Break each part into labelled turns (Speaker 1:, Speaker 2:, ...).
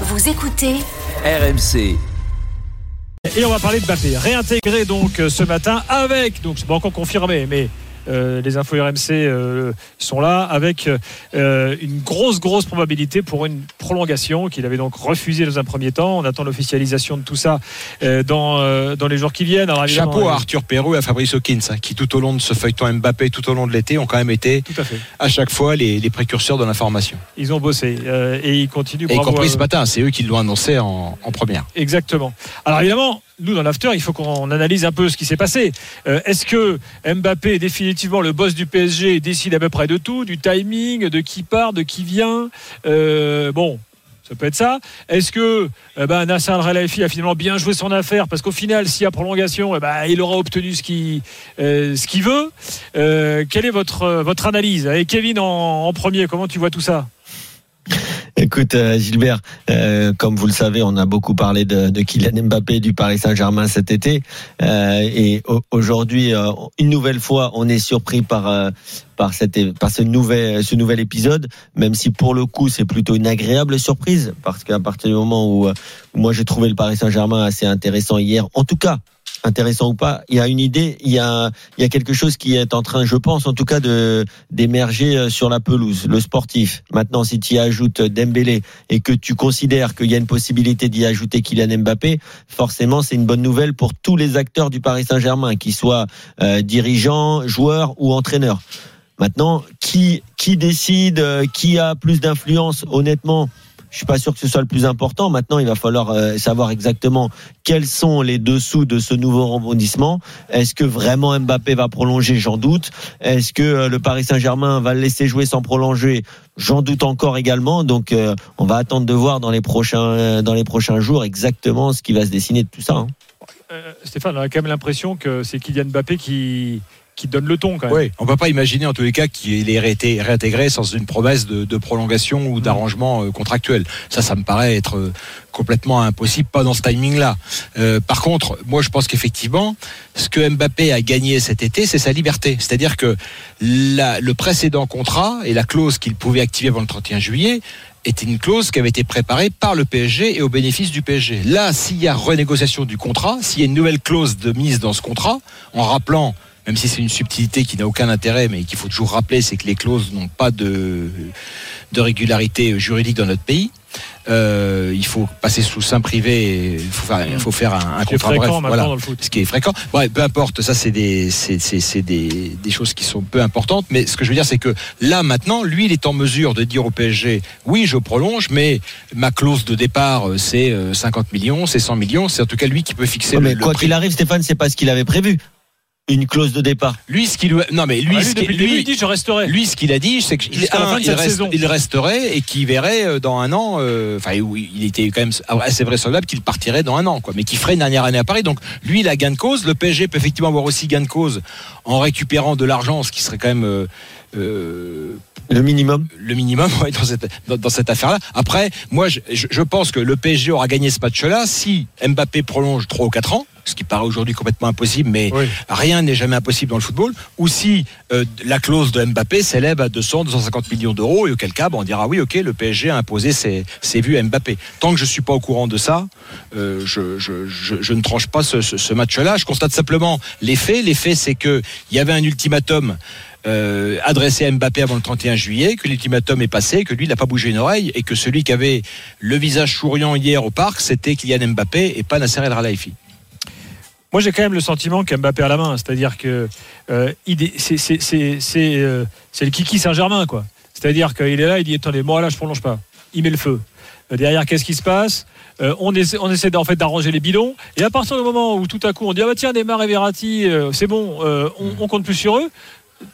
Speaker 1: Vous écoutez
Speaker 2: RMC.
Speaker 3: Et on va parler de Mbappé, réintégré donc euh, ce matin avec, donc c'est pas encore confirmé, mais euh, les infos RMC euh, sont là avec euh, une grosse grosse probabilité pour une prolongation qu'il avait donc refusé dans un premier temps. On attend l'officialisation de tout ça dans, dans les jours qui viennent. Alors,
Speaker 4: Chapeau à Arthur Perrault et à Fabrice Hawkins, hein, qui tout au long de ce feuilleton Mbappé, tout au long de l'été, ont quand même été
Speaker 3: Tout à fait.
Speaker 4: à chaque fois les, les précurseurs de l'information.
Speaker 3: Ils ont bossé et ils continuent.
Speaker 4: Et y compris ce matin, c'est eux qui l'ont annoncé en, en première.
Speaker 3: Exactement. Alors évidemment, nous dans l'after, il faut qu'on analyse un peu ce qui s'est passé. Euh, Est-ce que Mbappé est définitivement le boss du PSG et décide à peu près de tout, du timing, de qui part, de qui vient Euh, Bon. Ça peut être ça. Est-ce que eh ben, Al-Khelaifi a finalement bien joué son affaire Parce qu'au final, s'il y a prolongation, eh ben, il aura obtenu ce qu'il euh, qu'il veut. Quelle est votre, analyse? Et Kevin en premier, comment tu vois tout ça?
Speaker 5: Écoute, euh, Gilbert, euh, comme vous le savez, on a beaucoup parlé de, de Kylian Mbappé du Paris Saint-Germain cet été. Euh, et au- aujourd'hui, euh, une nouvelle fois, on est surpris par euh, par cette par ce nouvel ce nouvel épisode, même si pour le coup, c'est plutôt une agréable surprise parce qu'à partir du moment où, euh, où moi j'ai trouvé le Paris Saint-Germain assez intéressant hier, en tout cas intéressant ou pas, il y a une idée, il y a, il y a quelque chose qui est en train, je pense, en tout cas, de d'émerger euh, sur la pelouse, le sportif. Maintenant, si tu y ajoutes Dembélé et que tu considères qu'il y a une possibilité d'y ajouter Kylian Mbappé, forcément, c'est une bonne nouvelle pour tous les acteurs du Paris Saint-Germain, qu'ils soient euh, dirigeants, joueurs ou entraîneurs. Maintenant, qui qui décide, euh, qui a plus d'influence, honnêtement. Je suis pas sûr que ce soit le plus important. Maintenant, il va falloir euh, savoir exactement quels sont les dessous de ce nouveau rebondissement. Est-ce que vraiment Mbappé va prolonger? J'en doute. Est-ce que euh, le Paris Saint-Germain va le laisser jouer sans prolonger? J'en doute encore également. Donc, euh, on va attendre de voir dans les prochains dans les prochains jours exactement ce qui va se dessiner de tout ça. hein.
Speaker 3: Stéphane, on a quand même l'impression que c'est Kylian Mbappé qui, qui donne le ton quand même.
Speaker 4: Oui, on peut pas imaginer en tous les cas qu'il ait été réintégré sans une promesse de, de prolongation ou d'arrangement euh, contractuel. Ça, ça me paraît être euh, complètement impossible, pas dans ce timing-là. Euh, par contre, moi, je pense qu'effectivement, ce que Mbappé a gagné cet été, c'est sa liberté. C'est-à-dire que la- le précédent contrat et la clause qu'il pouvait activer avant le 31 juillet était une clause qui avait été préparée par le PSG et au bénéfice du PSG. Là, s'il y a renégociation du contrat, s'il y a une nouvelle clause de mise dans ce contrat, en rappelant même si c'est une subtilité qui n'a aucun intérêt, mais qu'il faut toujours rappeler, c'est que les clauses n'ont pas de, de régularité juridique dans notre pays. Euh, il faut passer sous sein privé, il faut faire, il faut faire un, un
Speaker 3: Ce qui est
Speaker 4: contrat
Speaker 3: fréquent
Speaker 4: bref.
Speaker 3: maintenant
Speaker 4: Voilà
Speaker 3: dans le foot.
Speaker 4: ce qui est fréquent. Ouais, peu importe, ça c'est des, c'est, c'est, c'est des, des choses qui sont peu importantes. Mais ce que je veux dire, c'est que là maintenant, lui, il est en mesure de dire au PSG, oui, je prolonge, mais ma clause de départ, euh, c'est euh, 50 millions, c'est 100 millions. C'est en tout cas lui qui peut fixer
Speaker 5: Ouais,
Speaker 4: le,
Speaker 5: mais
Speaker 4: le
Speaker 5: quoi
Speaker 4: prix.
Speaker 5: qu'il arrive, Stéphane, c'est pas ce qu'il avait prévu. Une clause de départ.
Speaker 4: Lui, ce qu'il, non mais lui,
Speaker 3: Ah,
Speaker 4: ce
Speaker 3: lui,
Speaker 4: qu'il-
Speaker 3: depuis le début,
Speaker 4: lui,
Speaker 3: il dit je resterai.
Speaker 4: Lui, ce qu'il a dit, c'est qu'il
Speaker 3: Jusqu'à la fin de
Speaker 4: il,
Speaker 3: cette
Speaker 4: reste-
Speaker 3: saison.
Speaker 4: il resterait et qu'il verrait euh, dans un an. euh, Enfin, oui, il était quand même assez vraisemblable qu'il partirait dans un an, quoi. Mais qu'il ferait une dernière année à Paris. Donc, lui, il a gain de cause. Le PSG peut effectivement avoir aussi gain de cause en récupérant de l'argent, ce qui serait quand même. euh, euh,
Speaker 5: Le minimum.
Speaker 4: le minimum ouais, dans cette, dans, dans cette affaire-là. Après, moi, je, je- je pense que le PSG aura gagné ce match-là si Mbappé prolonge 3 ou 4 ans, ce qui paraît aujourd'hui complètement impossible, mais
Speaker 3: Oui.
Speaker 4: rien n'est jamais impossible dans le football, ou si euh, la clause de Mbappé s'élève à 200, 250 millions d'euros, et auquel cas, bah, on dira oui, ok, le PSG a imposé ses, ses vues à Mbappé. Tant que je suis pas au courant de ça, euh, je, je, je, je ne tranche pas ce, ce, ce match-là. Je constate simplement les faits. Les faits, c'est que il y avait un ultimatum euh, adressé à Mbappé avant le 31 juillet, que l'ultimatum est passé, que lui, il n'a pas bougé une oreille, et que celui qui avait le visage souriant hier au parc, c'était Kylian Mbappé et pas Nasser El Khelaifi.
Speaker 3: Moi, j'ai quand même le sentiment qu'Mbappé a la main. C'est-à-dire que euh, il c'est euh, c'est le kiki Saint-Germain, quoi. C'est-à-dire qu'il est là, il dit attendez, moi là, je prolonge pas. Il met le feu. Euh, Derrière, qu'est-ce qui se passe? Euh, on, essaie, on essaie en fait d'arranger les bidons. Et à partir du moment où tout à coup on dit ah bah tiens Neymar et Verratti, euh, c'est bon, euh, on, on compte plus sur eux.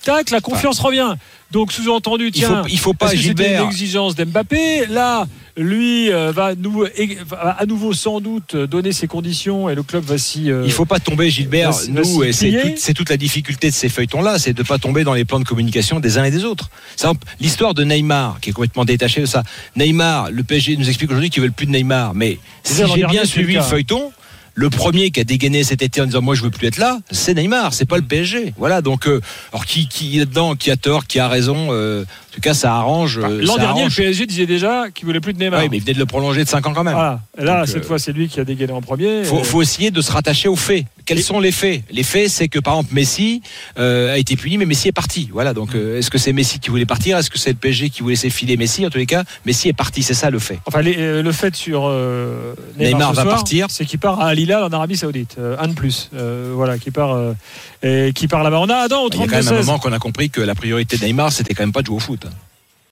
Speaker 3: Tac, la confiance revient. Donc sous-entendu,
Speaker 4: Il
Speaker 3: tiens,
Speaker 4: faut, il faut pas, Gilbert.
Speaker 3: une exigence d'Mbappé? Là, lui euh, va, nous, et- va à nouveau sans doute donner ses conditions et le club va s'y. euh,
Speaker 4: Il faut pas tomber, Gilbert. Nous, et c'est toute, la difficulté de ces feuilletons-là, c'est de pas tomber dans les plans de communication des uns et des autres. L'histoire de Neymar, qui est complètement détachée de ça. Neymar, le PSG nous explique aujourd'hui qu'ils veulent plus de Neymar, mais si j'ai bien
Speaker 3: le
Speaker 4: suivi le feuilleton, le premier qui a dégainé cet été en disant moi je veux plus être là, c'est Neymar, c'est pas le PSG. Voilà, donc euh, alors qui qui est dedans, qui a tort, qui a raison. euh, en tout cas, ça arrange. euh,
Speaker 3: L'an dernier,
Speaker 4: arrange.
Speaker 3: le PSG disait déjà qu'il voulait plus de Neymar.
Speaker 4: Ouais, mais il venait de le prolonger de 5 ans quand même.
Speaker 3: Voilà. Et là,
Speaker 4: Donc,
Speaker 3: cette fois, c'est lui qui a dégainé en premier.
Speaker 4: faut, faut essayer de se rattacher aux faits. Quels sont les faits? Les faits, c'est que par exemple Messi euh, a été puni, mais Messi est parti. Voilà. Donc, euh, est-ce que c'est Messi qui voulait partir? Est-ce que c'est le PSG qui voulait laisser filer Messi? En tous les cas, Messi est parti. C'est ça le fait.
Speaker 3: Enfin, les- euh, le fait sur euh, Neymar,
Speaker 4: va
Speaker 3: soir,
Speaker 4: partir.
Speaker 3: c'est qu'il part à Al Hilal en Arabie Saoudite, un de plus, voilà, qui part, et qui part là-bas. On a Adam au
Speaker 4: Il y a quand même un
Speaker 3: 32
Speaker 4: moment qu'on a compris que la priorité de Neymar, c'était quand même pas de jouer au foot. hein.